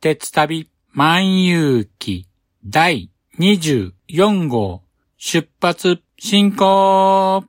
鉄旅万有記第24号出発進行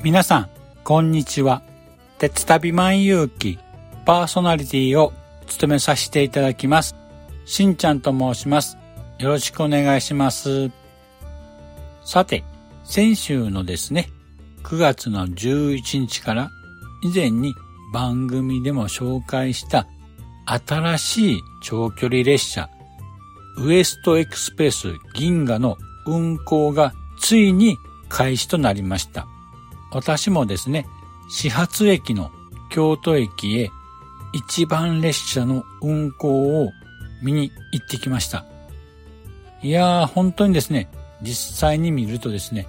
皆さん、こんにちは。鉄旅万有記パーソナリティを務めさせていただきます。しんちゃんと申します。よろしくお願いします。さて、先週のですね、9月の11日から以前に番組でも紹介した新しい長距離列車ウエストエクスプレス銀河の運行がついに開始となりました。私もですね、始発駅の京都駅へ一番列車の運行を見に行ってきました。いやー、本当にですね、実際に見るとですね、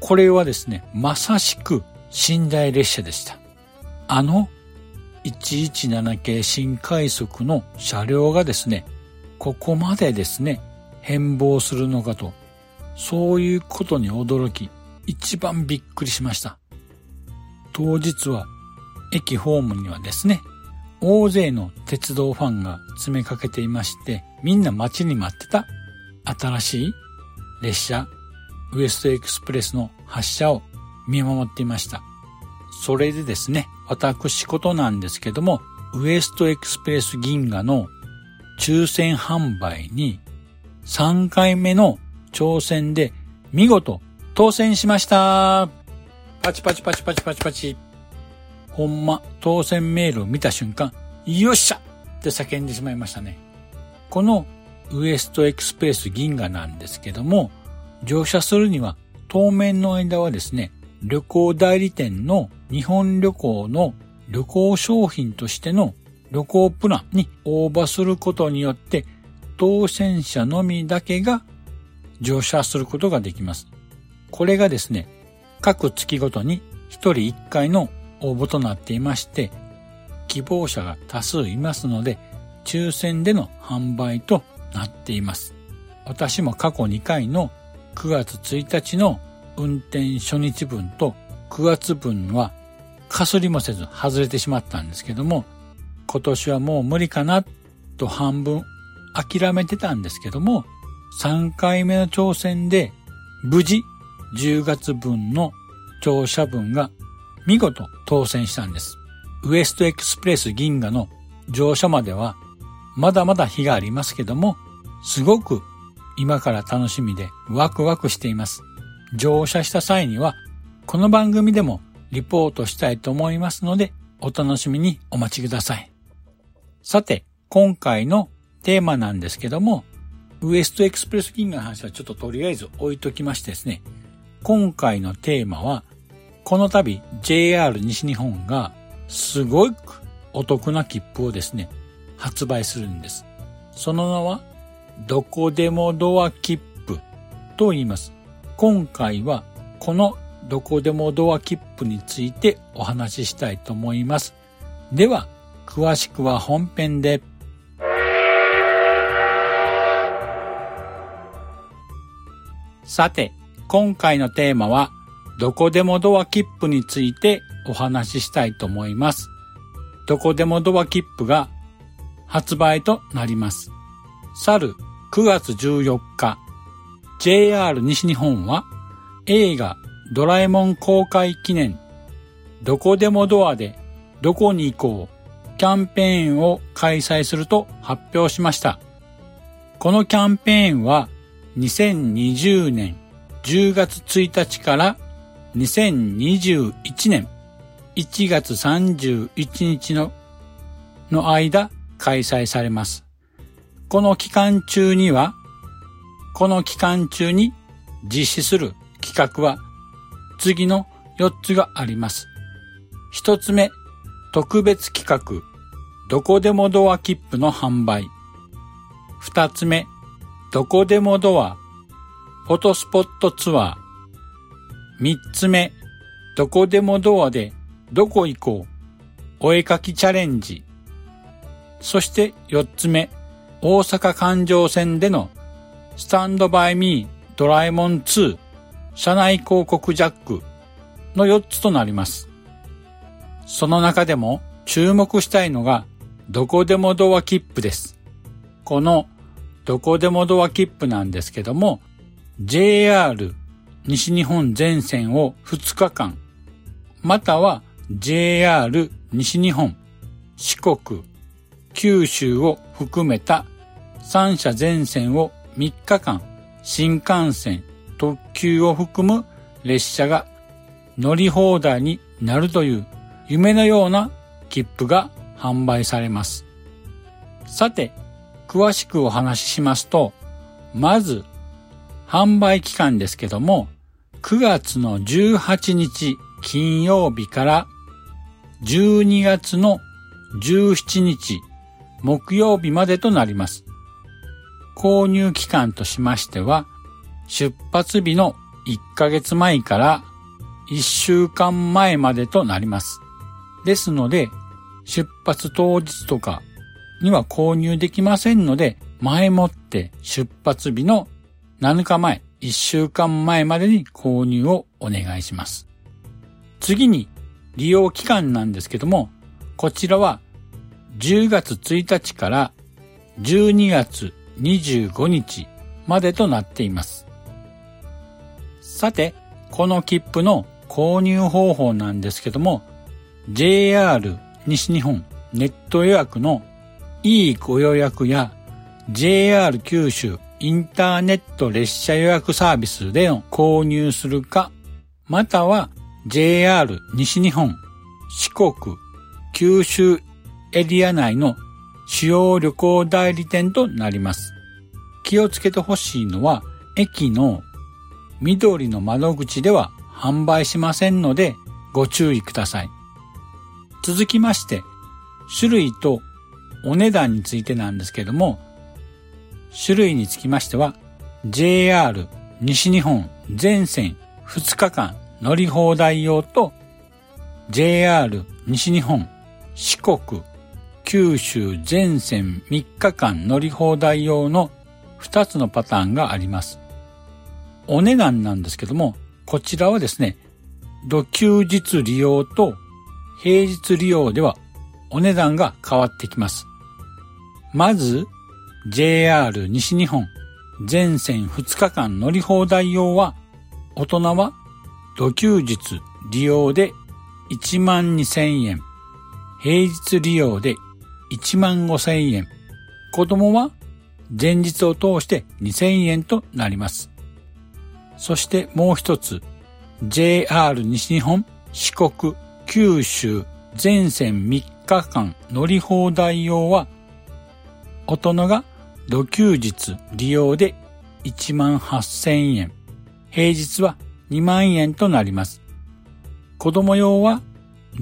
これはですね、まさしく寝台列車でした。あの117系新快速の車両がですね、ここまでですね、変貌するのかと、そういうことに驚き、一番びっくりしました。当日は駅ホームにはですね、大勢の鉄道ファンが詰めかけていまして、みんな待ちに待ってた新しい列車ウエストエクスプレスの発車を見守っていました。それでですね、私事なんですけども、ウエストエクスプレス銀河の抽選販売に3回目の挑戦で見事当選しましたパチパチパチパチパチパチ。ほんま、当選メールを見た瞬間、よっしゃって叫んでしまいましたね。このウエストエクスプレス銀河なんですけども、乗車するには当面の間はですね、旅行代理店の日本旅行の旅行商品としての旅行プランに応募することによって当選者のみだけが乗車することができます。これがですね、各月ごとに1人1回の応募となっていまして、希望者が多数いますので、抽選での販売となっています。私も過去2回の9月1日の運転初日分と9月分はかすりもせず外れてしまったんですけども、今年はもう無理かなと半分諦めてたんですけども、3回目の挑戦で無事10月分の乗車分が見事当選したんです。ウエストエクスプレス銀河の乗車まではまだまだ日がありますけども、すごく今から楽しみでワクワクしています。乗車した際には、この番組でもリポートしたいと思いますので、お楽しみにお待ちください。さて、今回のテーマなんですけども、ウエストエクスプレス銀河の話はちょっととりあえず置いときましてですね、今回のテーマは、この度 JR 西日本がすごくお得な切符をですね、発売するんです。その名は、どこでもドア切符と言います。今回はこのどこでもドア切符についてお話ししたいと思います。では、詳しくは本編で。さて、今回のテーマは、どこでもドア切符についてお話ししたいと思います。どこでもドア切符が発売となります。去る9月14日、JR 西日本は映画ドラえもん公開記念どこでもドアでどこに行こうキャンペーンを開催すると発表しました。このキャンペーンは2020年10月1日から2021年1月31日のの間開催されます。この期間中には、この期間中に実施する企画は次の4つがあります。1つ目、特別企画、どこでもドア切符の販売。2つ目、どこでもドア、フォトスポットツアー。三つ目、どこでもドアでどこ行こう、お絵かきチャレンジ。そして四つ目、大阪環状線でのスタンドバイミードラえもん2車内広告ジャックの4つとなります。その中でも注目したいのがどこでもドア切符です。このどこでもドア切符なんですけども、JR 西日本全線を2日間、または JR 西日本、四国、九州を含めた3社全線を3日間、新幹線、特急を含む列車が乗り放題になるという夢のような切符が販売されます。さて、詳しくお話ししますと、まず、販売期間ですけども、9月の18日金曜日から12月の17日木曜日までとなります。購入期間としましては、出発日の1ヶ月前から1週間前までとなります。ですので、出発当日とかには購入できませんので、前もって出発日の7日前、1週間前までに購入をお願いします。次に利用期間なんですけども、こちらは10月1日から12月25日までとなっています。さて、この切符の購入方法なんですけども、JR 西日本ネット予約のいいご予約や JR 九州インターネット列車予約サービスでの購入するか、または JR 西日本、四国、九州エリア内の主要旅行代理店となります。気をつけてほしいのは、駅の緑の窓口では販売しませんのでご注意ください。続きまして、種類とお値段についてなんですけども、種類につきましては、JR 西日本全線2日間乗り放題用と、JR 西日本四国九州全線3日間乗り放題用の2つのパターンがあります。お値段なんですけども、こちらはですね、土休日利用と平日利用ではお値段が変わってきます。まず、JR 西日本。全線2日間乗り放題用は、大人は土休日利用で1万2000円、平日利用で1万5000円、子供は前日を通して2000円となります。そしてもう一つ、JR 西日本。四国九州。全線3日間乗り放題用は、大人が土休日利用で1万8000円、平日は2万円となります。子供用は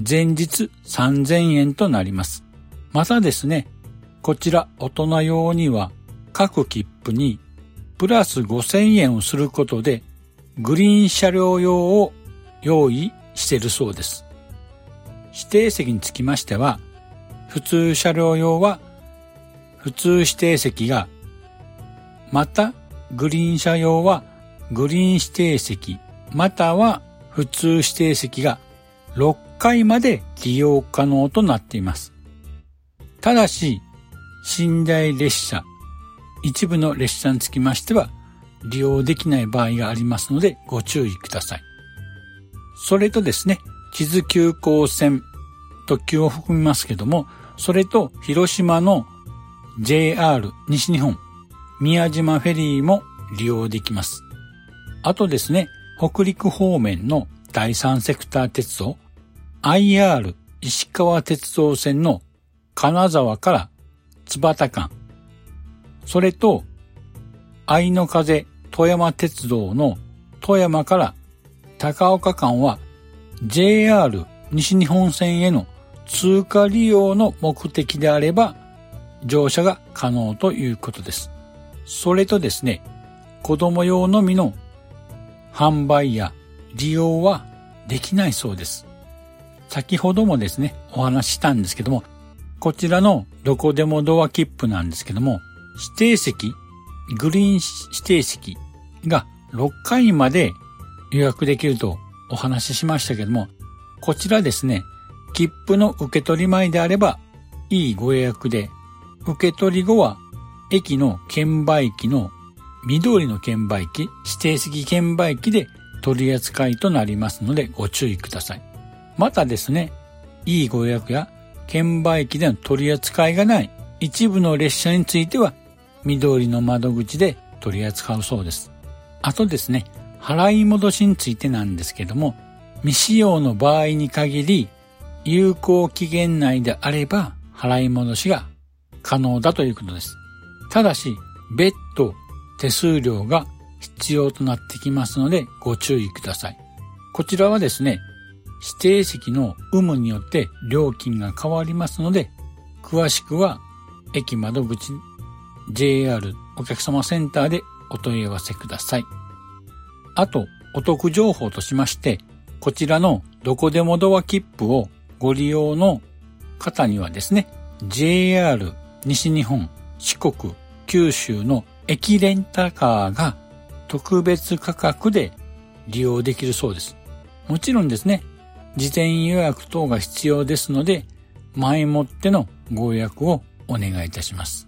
前日3000円となります。またですね、こちら大人用には各切符にプラス5000円をすることで、グリーン車両用を用意しているそうです。指定席につきましては、普通車両用は普通指定席が、またグリーン車用はグリーン指定席、または普通指定席が6回まで利用可能となっています。ただし、寝台列車、一部の列車につきましては利用できない場合がありますのでご注意ください。それとですね、地図急行線、特急を含みますけども、それと広島の JR 西日本、宮島フェリーも利用できます。あとですね、北陸方面の第三セクター鉄道、IR 石川鉄道線の金沢から津幡間、それと愛の風富山鉄道の富山から高岡間は JR 西日本線への通過利用の目的であれば乗車が可能ということです。それとですね、子供用のみの販売や利用はできないそうです。先ほどもですね、お話ししたんですけども、こちらのどこでもドア切符なんですけども、指定席、グリーン指定席が6回まで予約できるとお話ししましたけども、こちらですね、切符の受け取り前であれば、いいご予約で、受け取り後は、駅の券売機の緑の券売機、指定席券売機で取り扱いとなりますのでご注意ください。またですね、いいご予約や券売機での取り扱いがない一部の列車については緑の窓口で取り扱うそうです。あとですね、払い戻しについてなんですけども、未使用の場合に限り、有効期限内であれば払い戻しが可能だということです。ただし、別途手数料が必要となってきますのでご注意ください。こちらはですね、指定席の有無によって料金が変わりますので、詳しくは駅窓口 JR お客様センターでお問い合わせください。あと、お得情報としまして、こちらのどこでもドア切符をご利用の方にはですね、JR 西日本、四国、九州の駅レンタカーが特別価格で利用できるそうです。もちろんですね、事前予約等が必要ですので、前もってのご予約をお願いいたします。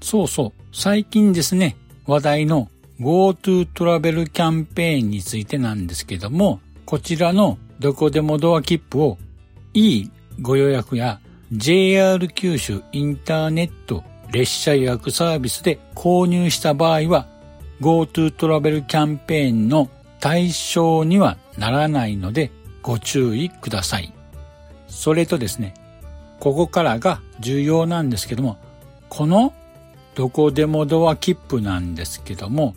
そうそう、最近ですね、話題の GoTo トラベルキャンペーンについてなんですけども、こちらのどこでもドア切符をいいご予約や JR 九州インターネット列車予約サービスで購入した場合は GoTo トラベルキャンペーンの対象にはならないのでご注意ください。それとですね、ここからが重要なんですけども、このどこでもドア切符なんですけども、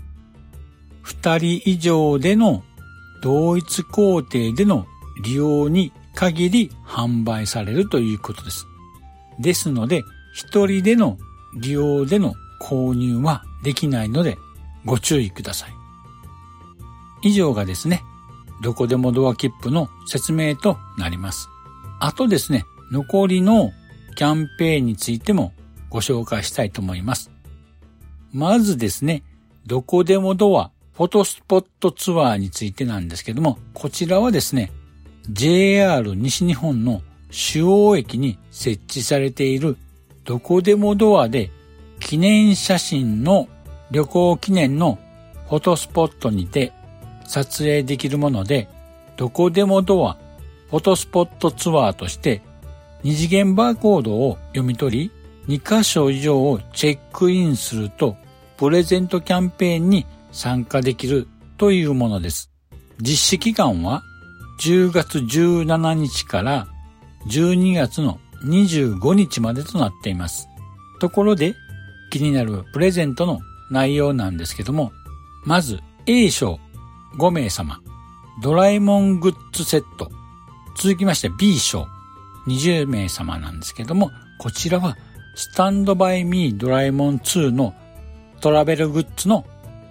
二人以上での同一工程での利用に限り販売されるということです。ですので、一人での利用での購入はできないのでご注意ください。以上がですね、どこでもドア切符の説明となります。あとですね、残りのキャンペーンについてもご紹介したいと思います。まずですね、どこでもドアフォトスポットツアーについてなんですけども、こちらはですね、JR 西日本の主要駅に設置されているどこでもドアで記念写真の旅行記念のフォトスポットにて撮影できるもので、どこでもドアフォトスポットツアーとして二次元バーコードを読み取り、2箇所以上をチェックインするとプレゼントキャンペーンに参加できるというものです。実施期間は10月17日から12月の25日までとなっています。ところで気になるプレゼントの内容なんですけども、まず A 賞5名様、ドラえもんグッズセット、続きまして B 賞20名様なんですけども、こちらはスタンドバイミードラえもん2のトラベルグッズの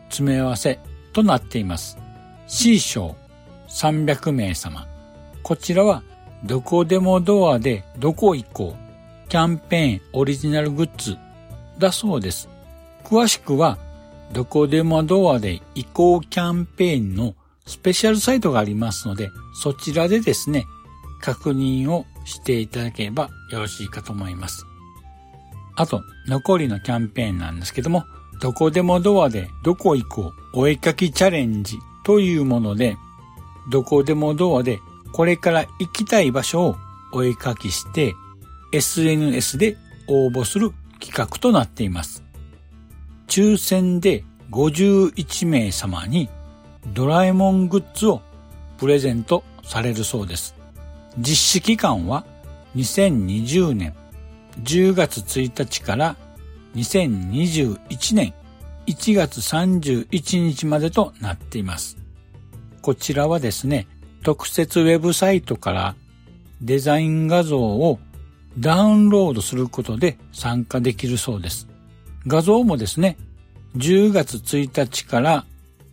詰め合わせとなっています。C 賞300名様。こちらはどこでもドアでどこ行こうキャンペーンオリジナルグッズだそうです。詳しくはどこでもドアで移行キャンペーンのスペシャルサイトがありますので、そちらでですね、確認をしていただければよろしいかと思います。あと、残りのキャンペーンなんですけども、どこでもドアでどこ行こうお絵かきチャレンジというもので、どこでもドアでこれから行きたい場所をお絵かきして SNS で応募する企画となっています。抽選で51名様にドラえもんグッズをプレゼントされるそうです。実施期間は2020年10月1日から2021年1月31日までとなっています。こちらはですね、特設ウェブサイトからデザイン画像をダウンロードすることで参加できるそうです。画像もですね、10月1日から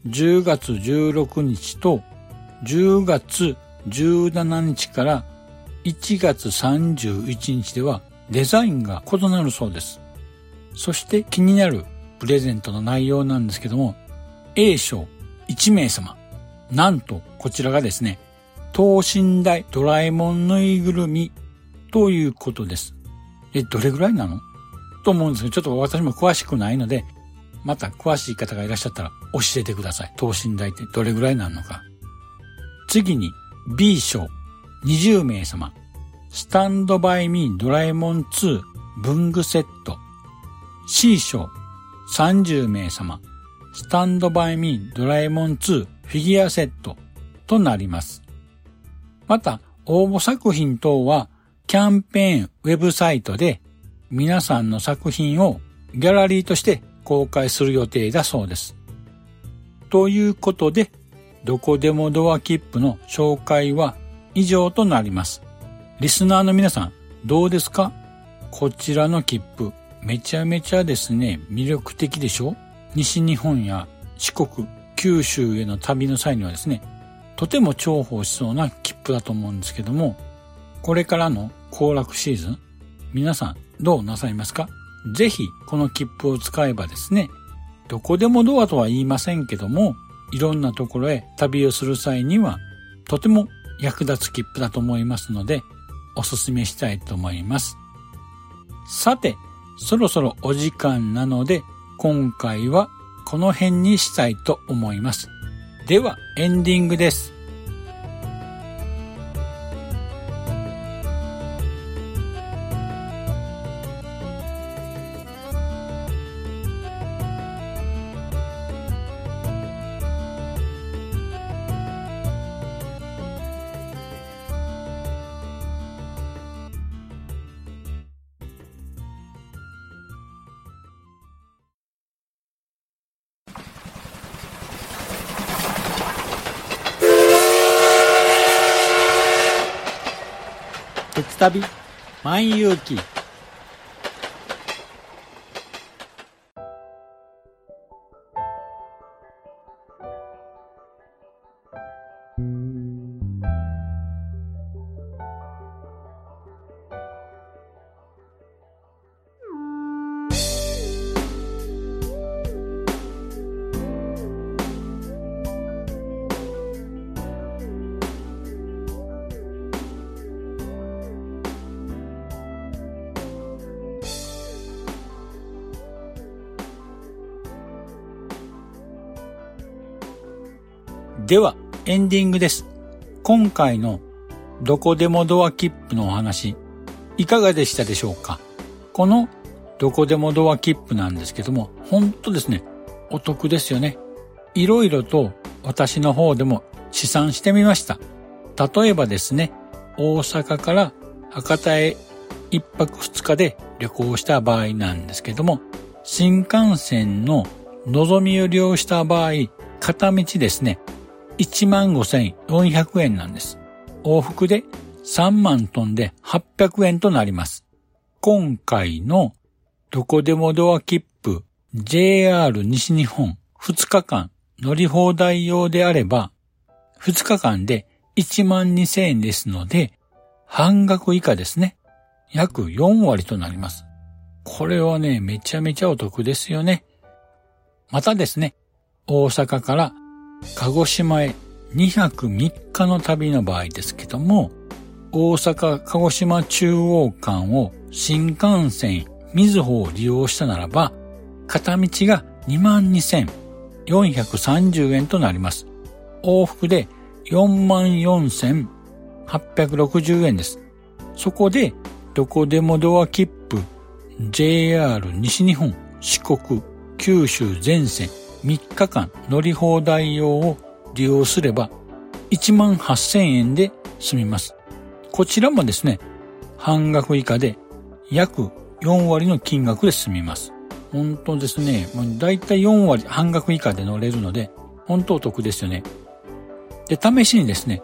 10月16日と10月17日から1月31日ではデザインが異なるそうです。そして気になるプレゼントの内容なんですけども、A 賞1名様。なんとこちらがですね、等身大ドラえもんぬいぐるみということです。え、どれぐらいなの？と思うんですけど、ちょっと私も詳しくないので、また詳しい方がいらっしゃったら教えてください。等身大ってどれぐらいなのか。次に B 賞20名様。スタンドバイミードラえもん2文具セット。C 賞30名様。スタンドバイミードラえもん2フィギュアセットとなります。また、応募作品等はキャンペーンウェブサイトで皆さんの作品をギャラリーとして公開する予定だそうです。ということで、どこでもドア切符の紹介は以上となります。リスナーの皆さん、どうですか？こちらの切符、めちゃめちゃですね、魅力的でしょ？西日本や四国、九州への旅の際にはですね、とても重宝しそうな切符だと思うんですけども、これからの行楽シーズン、皆さんどうなさいますか？ぜひこの切符を使えばですね、どこでもドアとは言いませんけども、いろんなところへ旅をする際には、とても役立つ切符だと思いますので、おすすめしたいと思います。さて、そろそろお時間なので、今回はこの辺にしたいと思います。では、エンディングです。旅万有記では、エンディングです。今回のどこでもドア切符のお話、いかがでしたでしょうか？このどこでもドア切符なんですけども、本当ですね、お得ですよね。いろいろと私の方でも試算してみました。例えばですね、大阪から博多へ一泊二日で旅行した場合なんですけども、新幹線の望みを利用した場合、片道ですね、15,400円なんです。往復で3万トンで800円となります。今回のどこでもドア切符 JR 西日本2日間乗り放題用であれば、2日間で1万2000円ですので、半額以下ですね。約4割となります。これはね、めちゃめちゃお得ですよね。またですね、大阪から鹿児島へ2泊3日の旅の場合ですけども、大阪鹿児島中央間を新幹線みずほを利用したならば、片道が22,430円となります。往復で44,860円です。そこで、どこでもドア切符、JR 西日本、四国、九州全線3日間乗り放題用を利用すれば1万8000円で済みます。こちらもですね、半額以下で約4割の金額で済みます。本当ですね、もうだいたい4割半額以下で乗れるので、本当お得ですよね。で、試しにですね、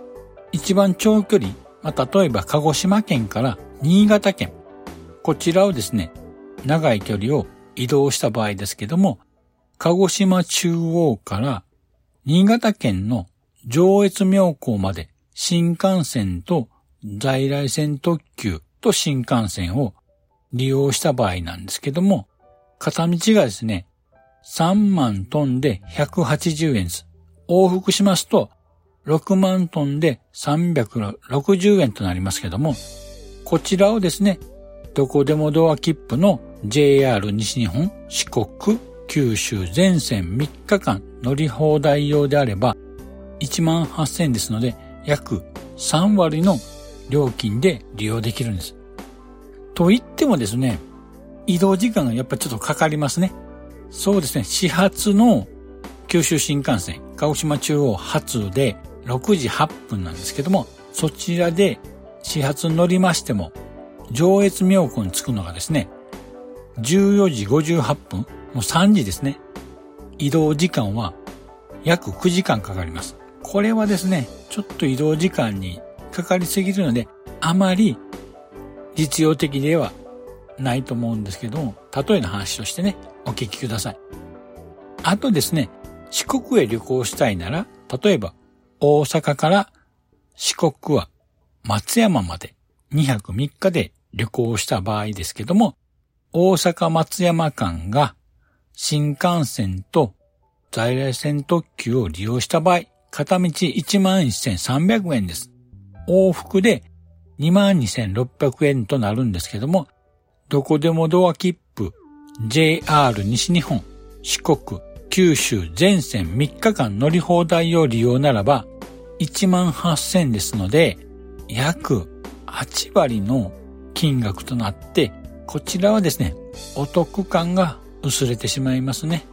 一番長距離、まあ、例えば鹿児島県から新潟県、こちらをですね、長い距離を移動した場合ですけども、鹿児島中央から新潟県の上越妙高まで新幹線と在来線特急と新幹線を利用した場合なんですけども、片道がですね、3万トンで180円です。往復しますと、6万トンで360円となりますけども、こちらをですね、どこでもドア切符の JR 西日本、四国、九州全線3日間乗り放題用であれば、1万8000円ですので、約3割の料金で利用できるんです。と言ってもですね、移動時間がやっぱちょっとかかりますね。そうですね、始発の九州新幹線、鹿児島中央発で6時8分なんですけども、そちらで始発乗りましても、上越妙高に着くのがですね、14時58分、もう3時ですね。移動時間は約9時間かかります。これはですね、ちょっと移動時間にかかりすぎるので、あまり実用的ではないと思うんですけども、例えの話としてね、お聞きください。あとですね、四国へ旅行したいなら、例えば大阪から四国は松山まで2泊3日で旅行した場合ですけども、大阪松山間が新幹線と在来線特急を利用した場合、片道11,300円です。往復で22,600円となるんですけども、どこでもドア切符、JR 西日本、四国、九州全線3日間乗り放題を利用ならば、18,000ですので、約8割の金額となって、こちらはですね、お得感が薄れてしまいますね。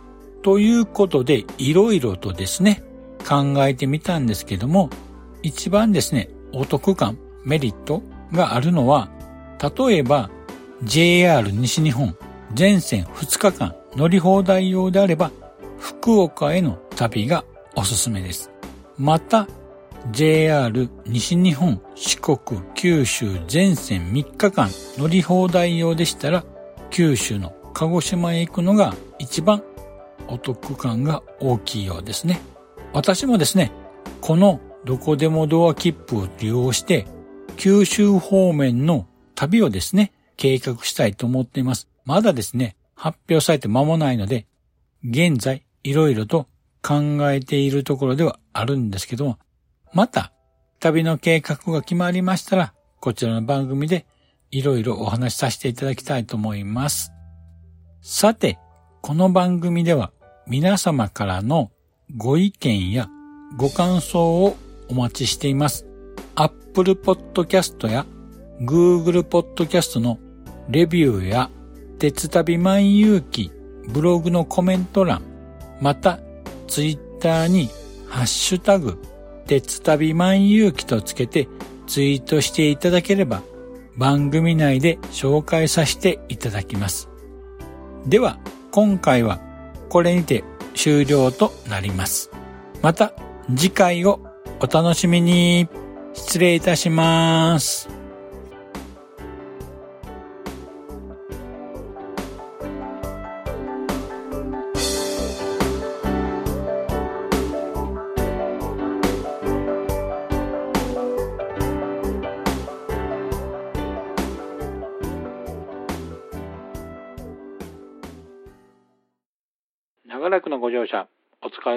ということで、いろいろとですね、考えてみたんですけども、一番ですね、お得感、メリットがあるのは、例えば JR 西日本全線2日間乗り放題用であれば、福岡への旅がおすすめです。また、JR 西日本四国九州全線3日間乗り放題用でしたら、九州の鹿児島へ行くのが一番お得感が大きいようですね。私もですね、このどこでもドア切符を利用して、九州方面の旅をですね、計画したいと思っています。まだですね、発表されて間もないので、現在いろいろと考えているところではあるんですけども、また旅の計画が決まりましたら、こちらの番組でいろいろお話しさせていただきたいと思います。さて、この番組では皆様からのご意見やご感想をお待ちしています。Apple Podcast や Google Podcast のレビューや鉄旅万有記ブログのコメント欄、また Twitter にハッシュタグ鉄旅万有記とつけてツイートしていただければ番組内で紹介させていただきます。では今回はこれにて終了となります。また次回をお楽しみに。失礼いたします。